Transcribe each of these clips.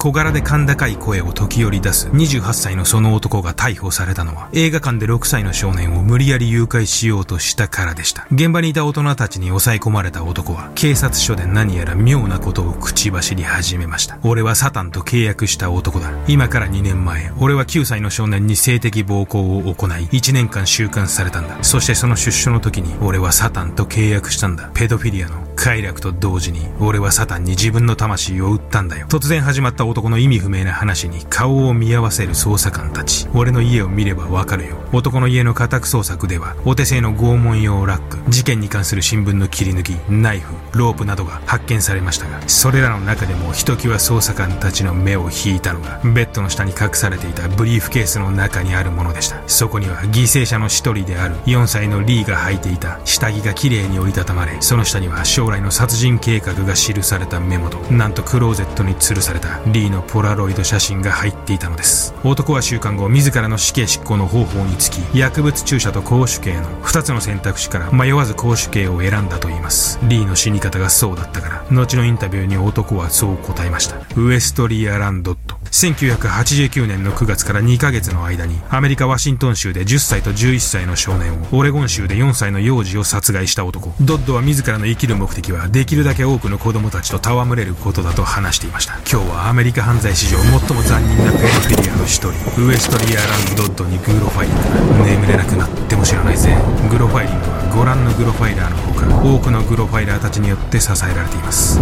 小柄で甲高い声を時折出す28歳のその男が逮捕されたのは映画館で6歳の少年を無理やり誘拐しようとしたからでした。現場にいた大人たちに抑え込まれた男は警察署で何やら妙なことを口走り始めました。俺はサタンと契約した男だ。今から2年前、俺は9歳の少年に性的暴行を行い1年間収監されたんだ。そしてその出所の時に俺はサタンと契約したんだ。ペドフィリアの快楽と同時に俺はサタンに自分の魂を売ったんだよ。突然始まった男の意味不明な話に顔を見合わせる捜査官たち。俺の家を見ればわかるよ。男の家の家宅捜索では、お手製の拷問用ラック、事件に関する新聞の切り抜き、ナイフ、ロープなどが発見されましたが、それらの中でもひときわ捜査官たちの目を引いたのが、ベッドの下に隠されていたブリーフケースの中にあるものでした。そこには犠牲者の一人である4歳のリーが履いていた下着が綺麗に折りたたまれ、その下には将来の殺人計画が記されたメモと、なんとクローゼットに吊るされたリーのポラロイド写真が入っていたのです。男は週間後自らの死刑執行の方法につき薬物注射と公主刑の2つの選択肢から迷わず公主刑を選んだといいます。リーの死に方がそうだったから後のインタビューに男はそう答えました。ウエストリアランドット1989年の9月から2ヶ月の間にアメリカ・ワシントン州で10歳と11歳の少年をオレゴン州で4歳の幼児を殺害した男。ドッドは自らの生きる目的はできるだけ多くの子供たちと戯れることだと話していました。今日はアメリカ犯罪史上最も残忍なペドフィリアの一人ウエストリアランドッドにグロファイリング眠れなくなっても知らないぜグロファイリングはご覧のグロファイラーのほか多くのグロファイラーたちによって支えられています。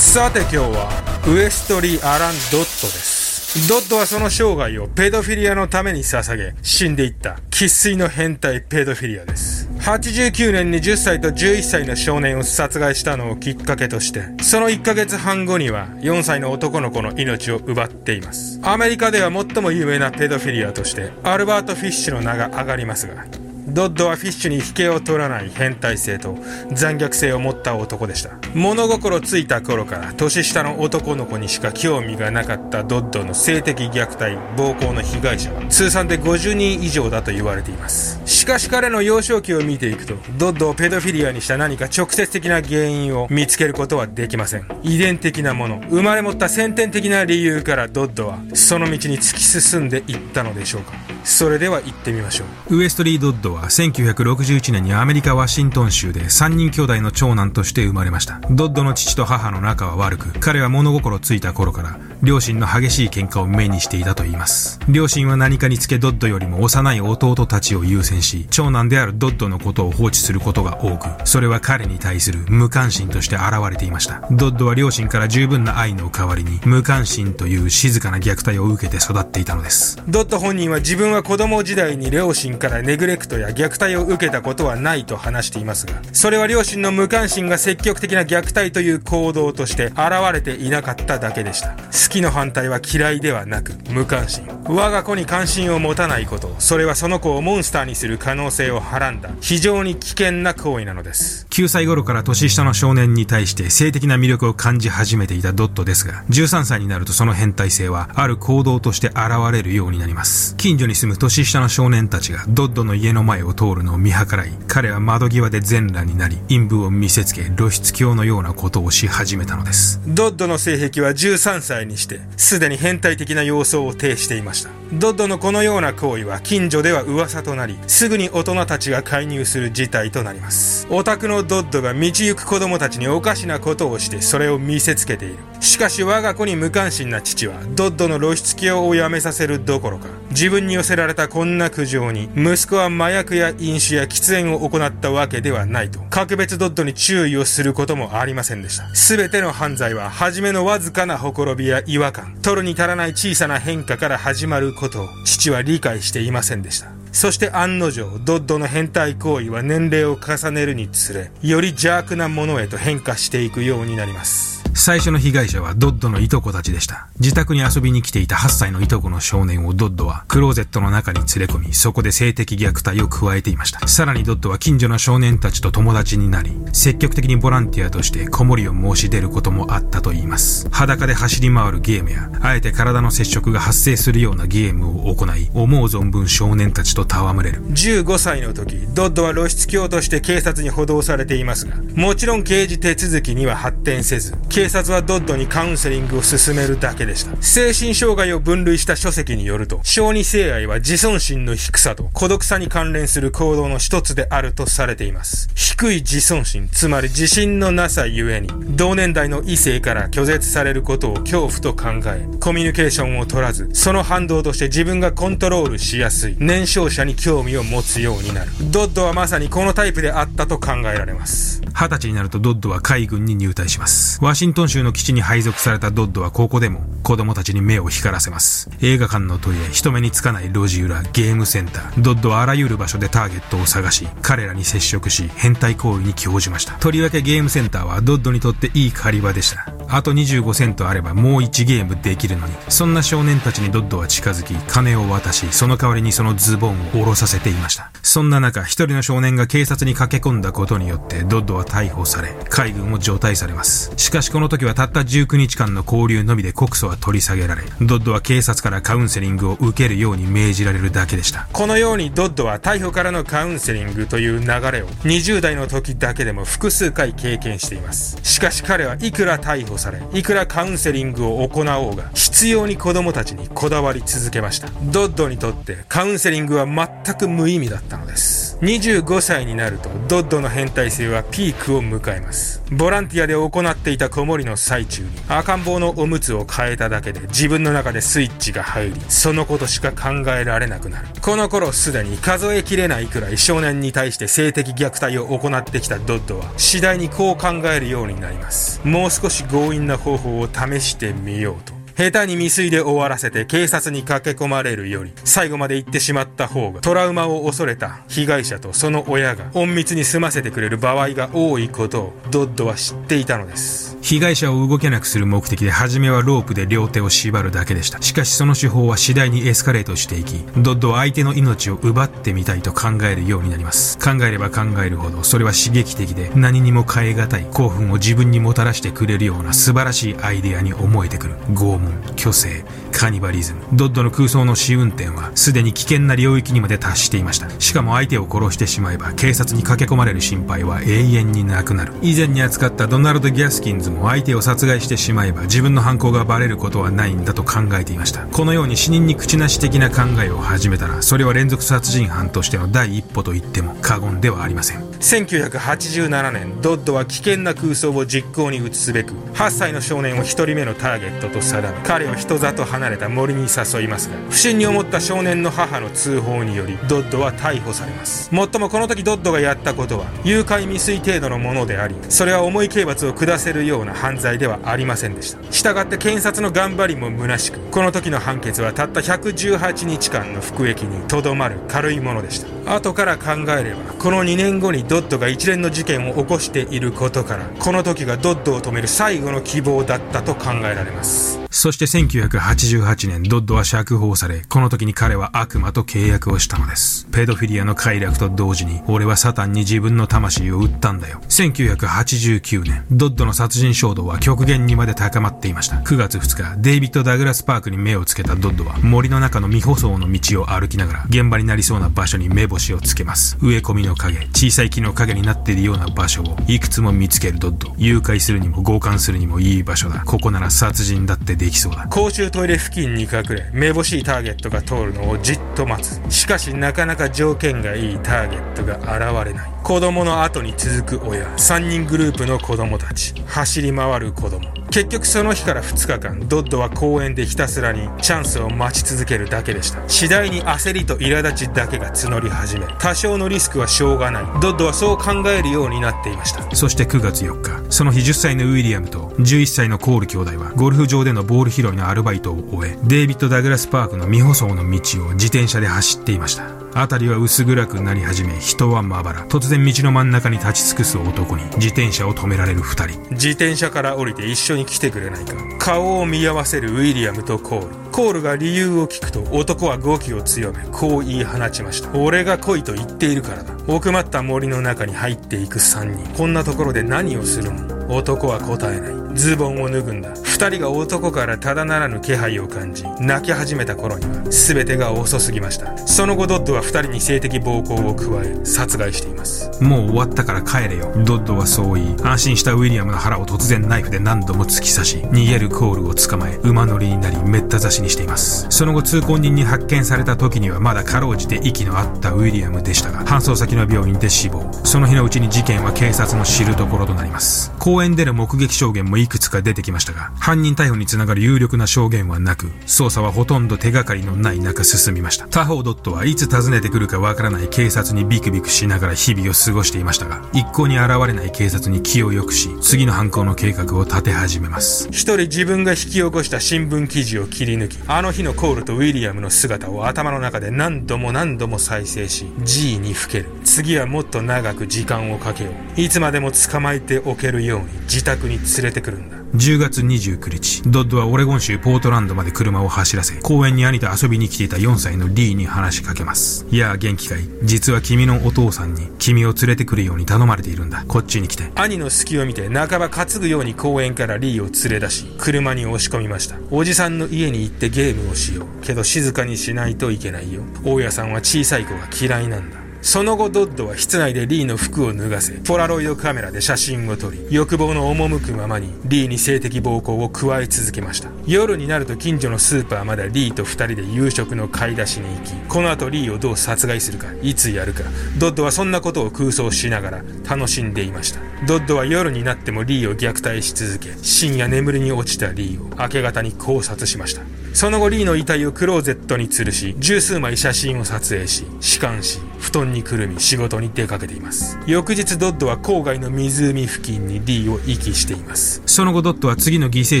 さて今日はウエストリー・アラン・ドットです。ドットはその生涯をペドフィリアのために捧げ死んでいった生粋の変態ペドフィリアです。89年に10歳と11歳の少年を殺害したのをきっかけとしてその1ヶ月半後には4歳の男の子の命を奪っています。アメリカでは最も有名なペドフィリアとしてアルバート・フィッシュの名が挙がりますがドッドはフィッシュに引けを取らない変態性と残虐性を持った男でした。物心ついた頃から年下の男の子にしか興味がなかったドッドの性的虐待、暴行の被害者は通算で50人以上だと言われています。しかし彼の幼少期を見ていくと、ドッドをペドフィリアにした何か直接的な原因を見つけることはできません。遺伝的なもの、生まれ持った先天的な理由からドッドはその道に突き進んでいったのでしょうか。それでは行ってみましょう。ウエストリー・ドッドはは1961年にアメリカ・ワシントン州で3人兄弟の長男として生まれました。ドッドの父と母の仲は悪く、彼は物心ついた頃から両親の激しい喧嘩を目にしていたと言います。両親は何かにつけドッドよりも幼い弟たちを優先し、長男であるドッドのことを放置することが多く、それは彼に対する無関心として現れていました。ドッドは両親から十分な愛の代わりに、無関心という静かな虐待を受けて育っていたのです。ドッド本人は自分は子供時代に両親からネグレクトや虐待を受けたことはないと話していますが、それは両親の無関心が積極的な虐待という行動として現れていなかっただけでした。好きの反対は嫌いではなく、無関心。我が子に関心を持たないこと、それはその子をモンスターにする可能性をはらんだ、非常に危険な行為なのです。9歳頃から年下の少年に対して性的な魅力を感じ始めていたドットですが、13歳になるとその変態性は、ある行動として現れるようになります。近所に住む年下の少年たちがドッドの家の前を通るのを見計らい、彼は窓際で全裸になり、陰部を見せつけ、露出狂のようなことをし始めたのです。ドッドの性癖は13歳にして、すでに変態的な様相を呈していました。ドッドのこのような行為は近所では噂となり、すぐに大人たちが介入する事態となります。オタクのドッドが道行く子供たちにおかしなことをしてそれを見せつけている。しかし我が子に無関心な父は、ドッドの露出狂をやめさせるどころか、自分に寄せられたこんな苦情に、息子は麻薬や飲酒や喫煙を行ったわけではないと、格別ドッドに注意をすることもありませんでした。すべての犯罪は、初めのわずかなほころびや違和感、取るに足らない小さな変化から始まることを、父は理解していませんでした。そして案の定、ドッドの変態行為は年齢を重ねるにつれ、より邪悪なものへと変化していくようになります。最初の被害者はドッドのいとこたちでした。自宅に遊びに来ていた8歳のいとこの少年をドッドはクローゼットの中に連れ込み、そこで性的虐待を加えていました。さらにドッドは近所の少年たちと友達になり、積極的にボランティアとして子守を申し出ることもあったといいます。裸で走り回るゲームや、あえて体の接触が発生するようなゲームを行い、思う存分少年たちと戯れる。15歳の時、ドッドは露出狂として警察に補導されていますが、もちろん刑事手続きには発展せず、警察はドッドにカウンセリングを進めるだけでした。精神障害を分類した書籍によると、小児性愛は自尊心の低さと孤独さに関連する行動の一つであるとされています。低い自尊心、つまり自信のなさゆえに、同年代の異性から拒絶されることを恐怖と考え、コミュニケーションを取らず、その反動として自分がコントロールしやすい、年少者に興味を持つようになる。ドッドはまさにこのタイプであったと考えられます。二十歳になるとドッドは海軍に入隊します。ワシントン州の基地に配属されたドッドはここでも子供たちに目を光らせます。映画館のトイレ、人目につかない路地裏、ゲームセンター、ドッドはあらゆる場所でターゲットを探し、彼らに接触し、変態行為に興じました。とりわけゲームセンターはドッドにとっていい狩り場でした。あと25セントあればもう1ゲームできるのに、そんな少年たちにドッドは近づき、金を渡し、その代わりにそのズボンを下ろさせていました。そんな中、一人の少年が警察に駆け込んだことによって、ドッドは逮捕され、海軍を除隊されます。しかしこの時はたった19日間の交流のみで告訴は取り下げられ、ドッドは警察からカウンセリングを受けるように命じられるだけでした。このようにドッドは逮捕からのカウンセリングという流れを20代の時だけでも複数回経験しています。しかし彼はいくら逮捕され、いくらカウンセリングを行おうが、必要に子供たちにこだわり続けました。ドッドにとってカウンセリングは全く無意味だったのです。25歳になると、ドッドの変態性はピークを迎えます。ボランティアで行っていた子守の最中に、赤ん坊のおむつを変えただけで自分の中でスイッチが入り、そのことしか考えられなくなる。この頃すでに数えきれないくらい少年に対して性的虐待を行ってきたドッドは、次第にこう考えるようになります。もう少し強引な方法を試してみようと。下手に未遂で終わらせて警察に駆け込まれるより、最後まで行ってしまった方が、トラウマを恐れた被害者とその親が隠密に済ませてくれる場合が多いことを、ドッドは知っていたのです。被害者を動けなくする目的で初めはロープで両手を縛るだけでした。しかしその手法は次第にエスカレートしていき、ドッドは相手の命を奪ってみたいと考えるようになります。考えれば考えるほど、それは刺激的で何にも変え難い興奮を自分にもたらしてくれるような素晴らしいアイデアに思えてくる。拷問、虚勢、カニバリズム。ドッドの空想の試運転は、すでに危険な領域にまで達していました。しかも相手を殺してしまえば、警察に駆け込まれる心配は永遠になくなる。以前に扱ったドナルド・ギャスキンズも相手を殺害してしまえば、自分の犯行がバレることはないんだと考えていました。このように死人に口なし的な考えを始めたら、それは連続殺人犯としての第一歩と言っても過言ではありません。1987年、ドッドは危険な空想を実行に移すべく、8歳の少年を1人目のターゲットと定め、彼を人里離れた森に誘いますが、不審に思った少年の母の通報により、ドッドは逮捕されます。もっともこの時ドッドがやったことは、誘拐未遂程度のものであり、それは重い刑罰を下せるようような犯罪ではありませんでした。がって検察の頑張りも虚しく、この時の判決はたった118日間の服役にとどまる軽いものでした。後から考えれば、この2年後にドッドが一連の事件を起こしていることから、この時がドッドを止める最後の希望だったと考えられます。そして1988年、ドッドは釈放され、この時に彼は悪魔と契約をしたのです。ペドフィリアの快楽と同時に、俺はサタンに自分の魂を売ったんだよ。1989年、ドッドの殺人衝動は極限にまで高まっていました。9月2日、デイビッド・ダグラス・パークに目をつけたドッドは、森の中の未舗装の道を歩きながら、現場になりそうな場所に目星をつけます。植え込みの影、小さい木の影になっているような場所を、いくつも見つけるドッド。誘拐するにも強姦するにもいい場所だ。ここなら殺人だってできそうだ。公衆トイレ付近に隠れ、めぼしいターゲットが通るのをじっと待つ。しかしなかなか条件がいいターゲットが現れない。子供の後に続く親、3人グループの子供たち、走り回る子供。結局その日から2日間、ドッドは公園でひたすらにチャンスを待ち続けるだけでした。次第に焦りと苛立ちだけが募り始め、多少のリスクはしょうがない。ドッドはそう考えるようになっていました。そして9月4日、その日10歳のウィリアムと11歳のコール兄弟は、ゴルフ場でのボール拾いのアルバイトを終え、デイビッド・ダグラスパークの未舗装の道を自転車で走っていました。辺りは薄暗くなり始め人はまばら。突然道の真ん中に立ち尽くす男に自転車を止められる二人。自転車から降りて一緒に来てくれないか。顔を見合わせるウィリアムとコール。コールが理由を聞くと男は語気を強めこう言い放ちました。俺が来いと言っているからだ。奥まった森の中に入っていく3人。こんなところで何をするの男は答えない。ズボンを脱ぐんだ。二人が男からただならぬ気配を感じ泣き始めた頃には全てが遅すぎました。その後ドッドは二人に性的暴行を加え殺害しています。もう終わったから帰れよ。ドッドはそう言い安心したウィリアムの腹を突然ナイフで何度も突き刺し逃げるコールを捕まえ馬乗りになりめった刺しにしています。その後通行人に発見された時にはまだかろうじて息の合ったウィリアムでしたが搬送先の病院で死亡。その日のうちに事件は警察の知るところとなります。公公園での目撃証言もいくつか出てきましたが犯人逮捕につながる有力な証言はなく捜査はほとんど手がかりのない中進みました。他方ドットはいつ訪ねてくるかわからない警察にビクビクしながら日々を過ごしていましたが一向に現れない警察に気を良くし次の犯行の計画を立て始めます。一人自分が引き起こした新聞記事を切り抜きあの日のコールとウィリアムの姿を頭の中で何度も何度も再生し G にふける。次はもっと長く時間をかけよう。いつまでも捕まえておけるように自宅に連れてくるんだ10月29日、ドッドはオレゴン州ポートランドまで車を走らせ、公園に兄と遊びに来ていた4歳のリーに話しかけます。いやあ元気かい実は君のお父さんに君を連れてくるように頼まれているんだ。こっちに来て。兄の隙を見て半ば担ぐように公園からリーを連れ出し、車に押し込みました。おじさんの家に行ってゲームをしよう。けど静かにしないといけないよ。大家さんは小さい子が嫌いなんだ。その後ドッドは室内でリーの服を脱がせ、ポラロイドカメラで写真を撮り、欲望の赴くままにリーに性的暴行を加え続けました。夜になると近所のスーパーまでリーと二人で夕食の買い出しに行き、この後リーをどう殺害するか、いつやるか、ドッドはそんなことを空想しながら楽しんでいました。ドッドは夜になってもリーを虐待し続け、深夜眠りに落ちたリーを明け方に絞殺しました。その後リーの遺体をクローゼットに吊るし、十数枚写真を撮影し、屍姦し、布団にくるみ仕事に出かけています。翌日ドッドは郊外の湖付近にリーを遺棄しています。その後ドッドは次の犠牲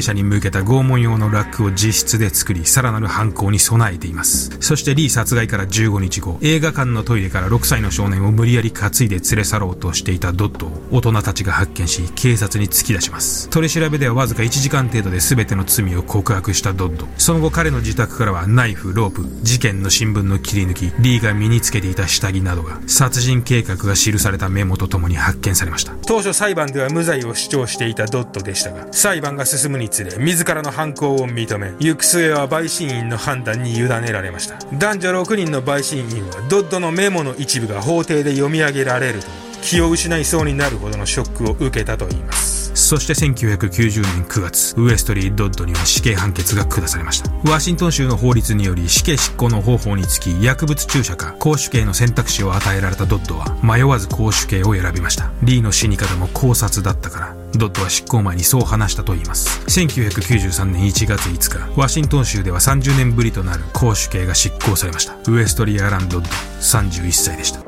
者に向けた拷問用のラックを自室で作り、さらなる犯行に備えています。そしてリー殺害から15日後、映画館のトイレから6歳の少年を無理やり担いで連れ去ろうとしていたドッドを大人たちが発見し、警察に突き出します。取り調べではわずか1時間程度で全ての罪を告白したドッド。その後彼の自宅からはナイフ、ロープ、事件の新聞の切り抜き、リーが身につけていた死体着などが、殺人計画が記されたメモとともに発見されました。当初裁判では無罪を主張していたドットでしたが、裁判が進むにつれ、自らの犯行を認め、行く末は陪審員の判断に委ねられました。男女6人の陪審員は、ドットのメモの一部が法廷で読み上げられると、気を失いそうになるほどのショックを受けたといいます。そして1990年9月、ウエストリー・ドッドには死刑判決が下されました。ワシントン州の法律により死刑執行の方法につき薬物注射か公主刑の選択肢を与えられたドッドは迷わず公主刑を選びました。リーの死に方も考察だったから、ドッドは執行前にそう話したと言います。1993年1月5日、ワシントン州では30年ぶりとなる公主刑が執行されました。ウエストリー・アラン・ドッド、31歳でした。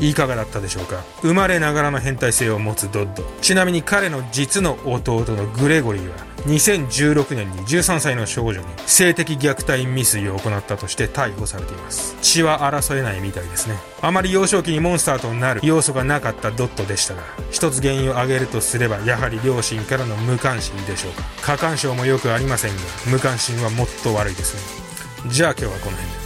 いかがだったでしょうか？生まれながらの変態性を持つドッド。ちなみに彼の実の弟のグレゴリーは2016年に13歳の少女に性的虐待未遂を行ったとして逮捕されています。血は争えないみたいですね。あまり幼少期にモンスターとなる要素がなかったドットでしたが一つ原因を挙げるとすればやはり両親からの無関心でしょうか。過干渉もよくありませんが無関心はもっと悪いですね。じゃあ今日はこの辺で。